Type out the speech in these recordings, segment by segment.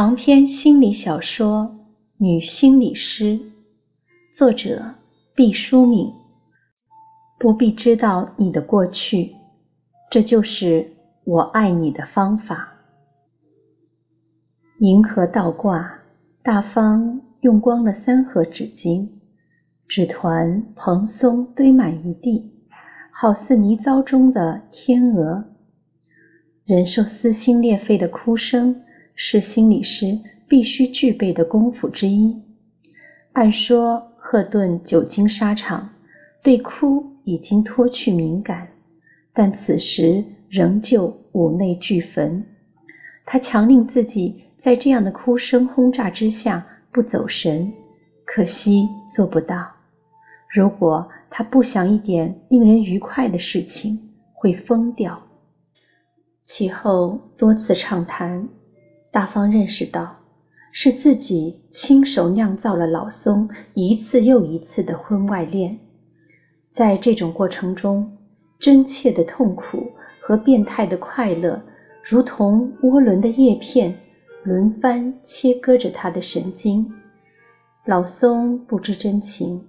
长篇心理小说《女心理师》，作者毕淑敏。不必知道你的过去，这就是我爱你的方法。银河倒挂，大方用光了三盒纸巾，纸团蓬松堆满一地，好似泥沼中的天鹅。忍受撕心裂肺的哭声。是心理师必须具备的功夫之一。按说，赫顿久经沙场，对哭已经脱去敏感，但此时仍旧五内俱焚。他强令自己在这样的哭声轰炸之下不走神，可惜做不到。如果他不想一点令人愉快的事情，会疯掉。其后多次畅谈。大方认识到，是自己亲手酿造了老松一次又一次的婚外恋，在这种过程中，真切的痛苦和变态的快乐，如同涡轮的叶片，轮番切割着他的神经。老松不知真情，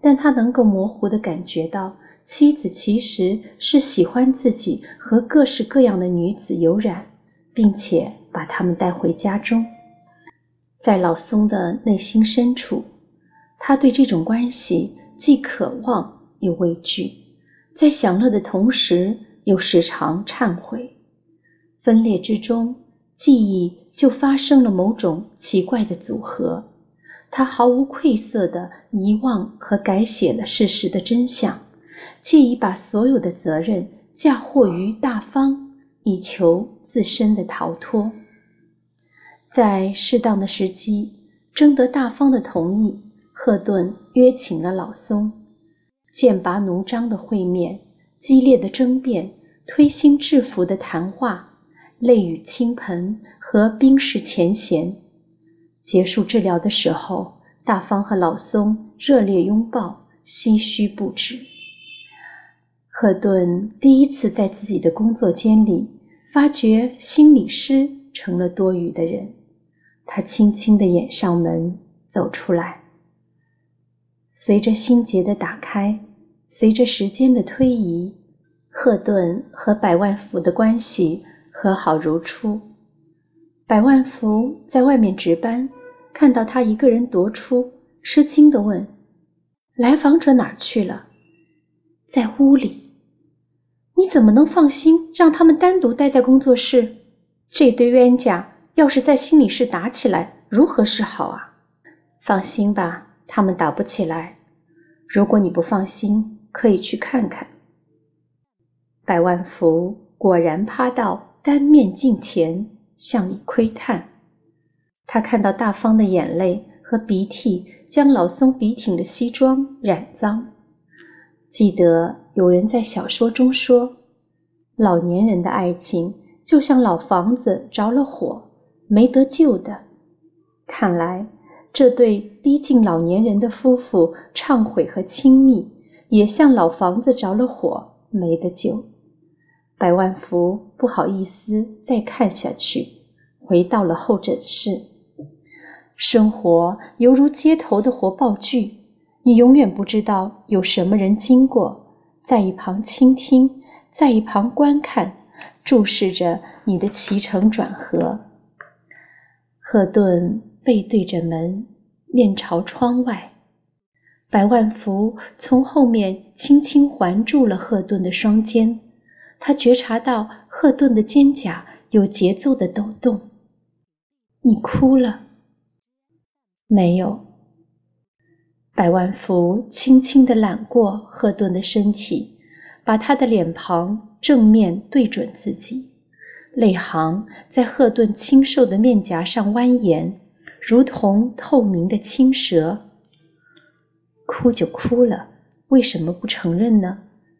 但他能够模糊地感觉到，妻子其实是喜欢自己和各式各样的女子有染。并且把他们带回家中，在老松的内心深处，他对这种关系既渴望又畏惧，在享乐的同时又时常忏悔。分裂之中，记忆就发生了某种奇怪的组合。他毫无愧色地遗忘和改写了事实的真相，借以把所有的责任嫁祸于大方，以求。自身的逃脱，在适当的时机征得大方的同意，赫顿约请了老松。剑拔弩张的会面，激烈的争辩，推心置腹的谈话，泪雨倾盆和冰释前嫌。结束治疗的时候，大方和老松热烈拥抱，唏嘘不止。赫顿第一次在自己的工作间里。发觉心理师成了多余的人，他轻轻地掩上门，走出来。随着心结的打开，随着时间的推移，赫顿和百万福的关系和好如初。百万福在外面值班，看到他一个人踱出，吃惊地问：“来访者哪儿去了？”“在屋里。”你怎么能放心让他们单独待在工作室？这堆冤家要是在心理室打起来，如何是好啊？放心吧，他们打不起来。如果你不放心，可以去看看。百万福果然趴到单面镜前向你窥探，他看到大方的眼泪和鼻涕将老松笔挺的西装染脏。记得有人在小说中说，老年人的爱情就像老房子着了火，没得救的。看来这对逼近老年人的夫妇忏悔和亲密，也像老房子着了火，没得救。百万福不好意思再看下去，回到了候诊室。生活犹如街头的活报剧。你永远不知道有什么人经过，在一旁倾听，在一旁观看，注视着你的起承转合。赫顿背对着门，面朝窗外。百万福从后面轻轻环住了赫顿的双肩，他觉察到赫顿的肩胛有节奏的抖动。你哭了？没有。百万福轻轻地揽过赫顿的身体，把他的脸庞正面对准自己，泪行在赫顿清瘦的面颊上蜿蜒，如同透明的青蛇。哭就哭了，为什么不承认呢？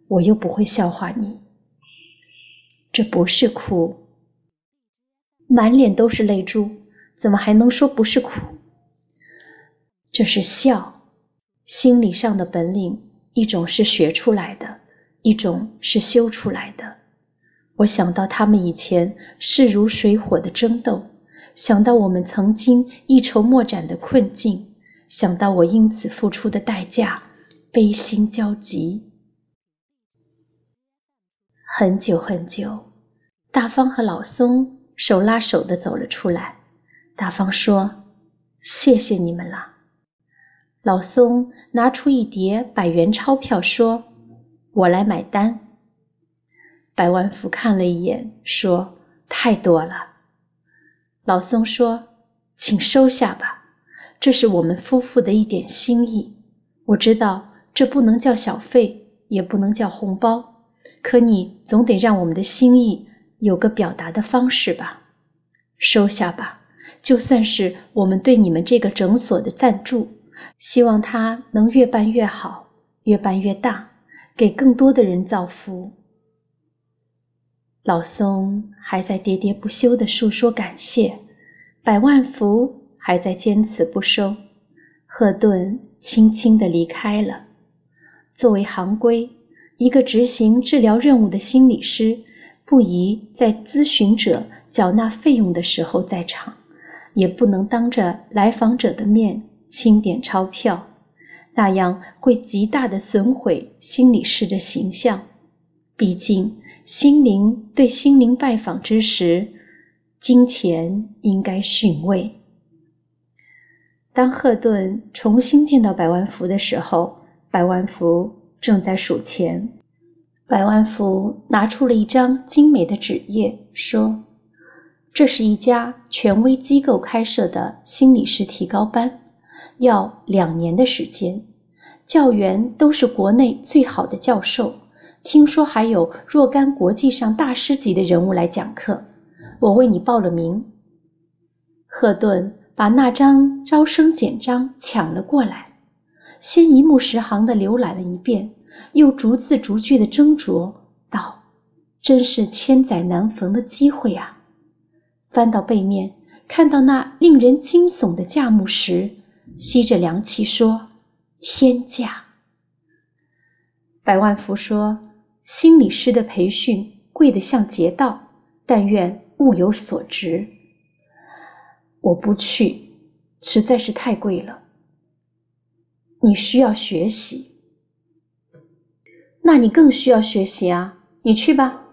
我又不会笑话你。这不是哭，满脸都是泪珠，怎么还能说不是哭？这是笑。心理上的本领，一种是学出来的，一种是修出来的。我想到他们以前势如水火的争斗，想到我们曾经一筹莫展的困境，想到我因此付出的代价，悲心交集。很久很久，大方和老松手拉手的走了出来。大方说：“谢谢你们了。”老松拿出一叠百元钞票说：“我来买单。”百万福看了一眼，说：“太多了。”老松说：“请收下吧，这是我们夫妇的一点心意。我知道这不能叫小费，也不能叫红包，可你总得让我们的心意有个表达的方式吧。收下吧。”就算是我们对你们这个诊所的赞助，希望它能越办越好，越办越大，给更多的人造福。老松还在喋喋不休地述说感谢，百万福还在坚持不收。赫顿轻轻地离开了。作为行规，一个执行治疗任务的心理师不宜在咨询者缴纳费用的时候在场。也不能当着来访者的面清点钞票，那样会极大的损毁心理师的形象。毕竟，心灵对心灵拜访之时，金钱应该逊位。当赫顿重新见到百万福的时候，百万福正在数钱。百万福拿出了一张精美的纸页，说。这是一家权威机构开设的心理师提高班，要两年的时间，教员都是国内最好的教授，听说还有若干国际上大师级的人物来讲课。我为你报了名。赫顿把那张招生简章抢了过来，先一目十行地浏览了一遍，又逐字逐句地斟酌道：“真是千载难逢的机会啊！”翻到背面，看到那令人惊悚的价目时，吸着凉气说：“天价！”百万福说：“心理师的培训贵得像劫道，但愿物有所值。”我不去，实在是太贵了。你需要学习，那你更需要学习啊！你去吧。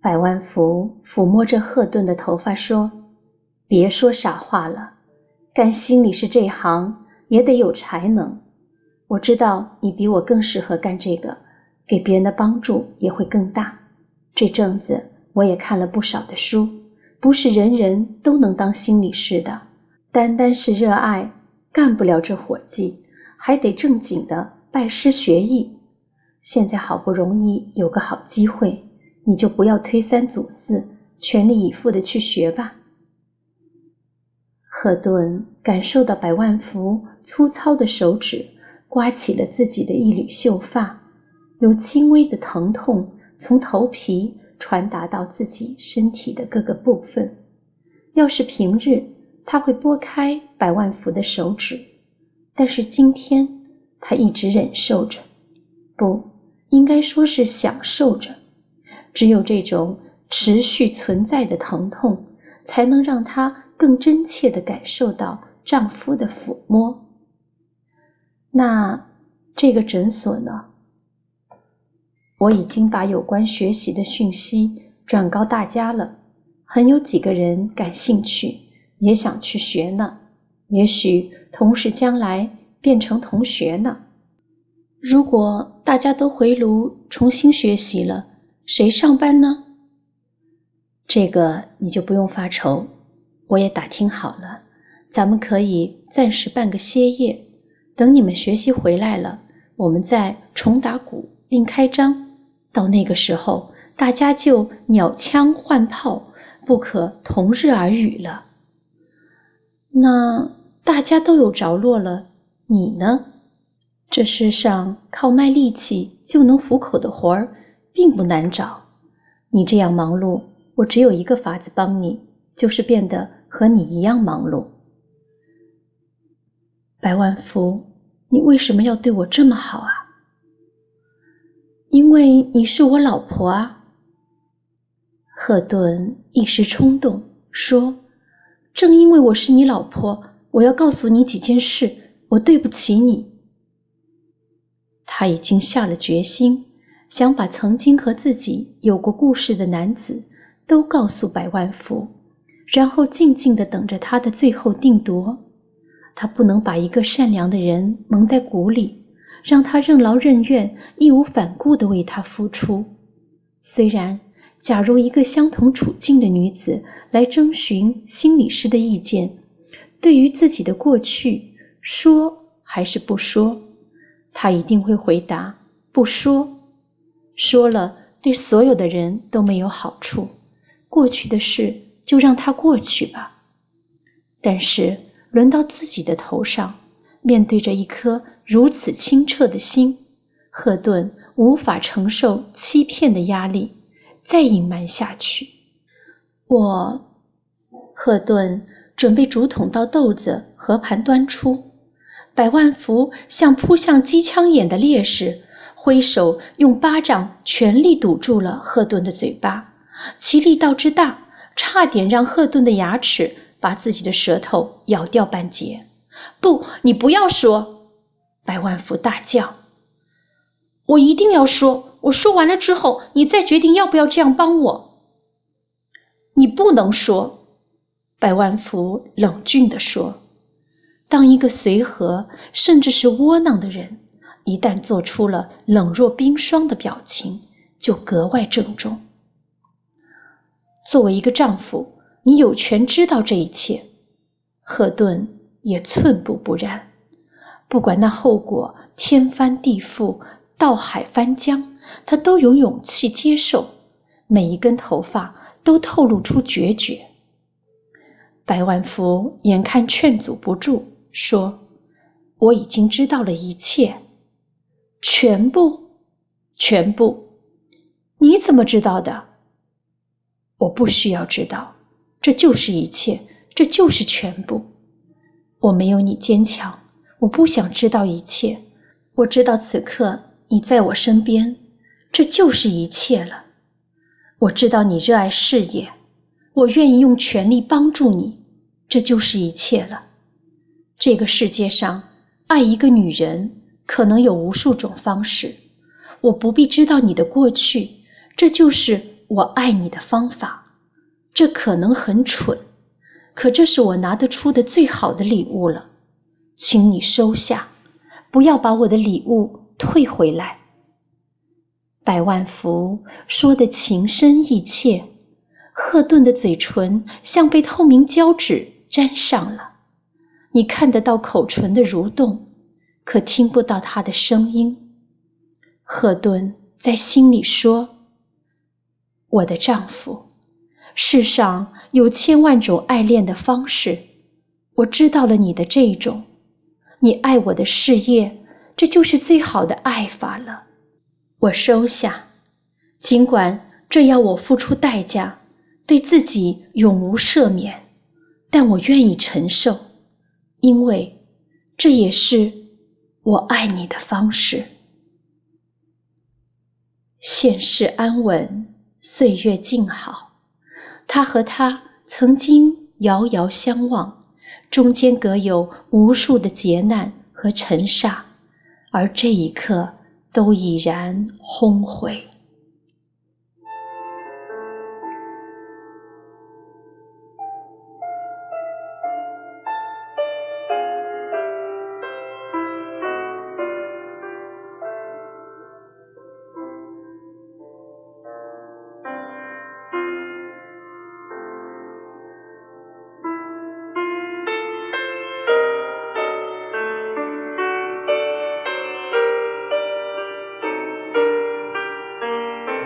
百万福抚摸着赫顿的头发说：“别说傻话了，干心理师这行也得有才能。我知道你比我更适合干这个，给别人的帮助也会更大。这阵子我也看了不少的书，不是人人都能当心理师的。单单是热爱干不了这伙计，还得正经的拜师学艺。现在好不容易有个好机会。”你就不要推三阻四，全力以赴的去学吧。赫顿感受到百万福粗糙的手指刮起了自己的一缕秀发，有轻微的疼痛从头皮传达到自己身体的各个部分。要是平日，他会拨开百万福的手指，但是今天他一直忍受着，不应该说是享受着。只有这种持续存在的疼痛，才能让他更真切地感受到丈夫的抚摸。那这个诊所呢？我已经把有关学习的讯息转告大家了，很有几个人感兴趣，也想去学呢。也许同时将来变成同学呢。如果大家都回炉重新学习了。谁上班呢？这个你就不用发愁，我也打听好了，咱们可以暂时办个歇业，等你们学习回来了，我们再重打鼓另开张。到那个时候，大家就鸟枪换炮，不可同日而语了。那大家都有着落了，你呢？这世上靠卖力气就能糊口的活儿。并不难找，你这样忙碌，我只有一个法子帮你，就是变得和你一样忙碌。百万福，你为什么要对我这么好啊？因为你是我老婆啊。赫顿一时冲动，说：“正因为我是你老婆，我要告诉你几件事，我对不起你。”他已经下了决心，想把曾经和自己有过故事的男子都告诉百万福，然后静静的等着他的最后定夺。他不能把一个善良的人蒙在鼓里，让他任劳任怨、义无反顾地为他付出。虽然，假如一个相同处境的女子来征询心理师的意见，对于自己的过去，说还是不说？他一定会回答：不说。说了，对所有的人都没有好处。过去的事就让它过去吧。但是，轮到自己的头上，面对着一颗如此清澈的心，赫顿无法承受欺骗的压力，再隐瞒下去。我，赫顿准备竹筒倒豆子，和盘端出。百万福像扑向机枪眼的烈士，挥手用巴掌全力堵住了赫顿的嘴巴，其力道之大，差点让赫顿的牙齿把自己的舌头咬掉半截。不，你不要说！百万福大叫：“我一定要说！我说完了之后，你再决定要不要这样帮我。”你不能说！百万福冷峻地说。当一个随和甚至是窝囊的人，一旦做出了冷若冰霜的表情，就格外郑重。作为一个丈夫，你有权知道这一切。赫顿也寸步不然，不管那后果天翻地覆、倒海翻江，他都有勇气接受。每一根头发都透露出决绝。百万福眼看劝阻不住。说：“我已经知道了一切，全部，全部。你怎么知道的？我不需要知道，这就是一切，这就是全部。我没有你坚强，我不想知道一切。我知道此刻你在我身边，这就是一切了。我知道你热爱事业，我愿意用全力帮助你，这就是一切了。”这个世界上，爱一个女人可能有无数种方式。我不必知道你的过去，这就是我爱你的方法。这可能很蠢，可这是我拿得出的最好的礼物了，请你收下，不要把我的礼物退回来。百万福说的情深意切，赫顿的嘴唇像被透明胶纸粘上了。你看得到口唇的蠕动，可听不到他的声音。赫顿在心里说：“我的丈夫，世上有千万种爱恋的方式，我知道了你的这一种。你爱我的事业，这就是最好的爱法了。我收下，尽管这要我付出代价，对自己永无赦免，但我愿意承受。”因为这也是我爱你的方式。现世安稳，岁月静好。他和她曾经遥遥相望，中间隔有无数的劫难和尘沙，而这一刻都已然轰毁。